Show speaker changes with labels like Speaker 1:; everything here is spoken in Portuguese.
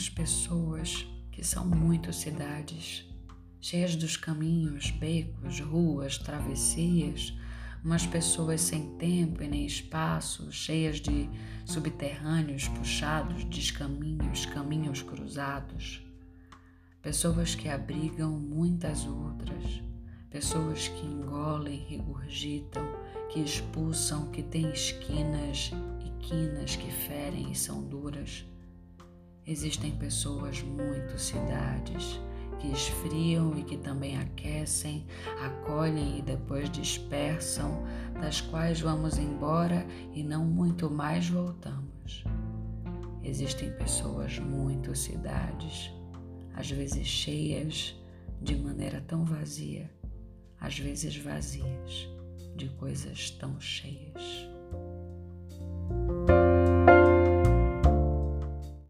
Speaker 1: umas pessoas que são muito cidades, cheias dos caminhos, becos, ruas, travessias, umas pessoas sem tempo e nem espaço, cheias de subterrâneos puxados, descaminhos, caminhos cruzados. Pessoas que abrigam muitas outras, pessoas que engolem, regurgitam, que expulsam, que têm esquinas e quinas que ferem e são duras. Existem pessoas muito cidades que esfriam e que também aquecem, acolhem e depois dispersam, das quais vamos embora e não muito mais voltamos. Existem pessoas muito cidades, às vezes cheias de maneira tão vazia, às vezes vazias de coisas tão cheias.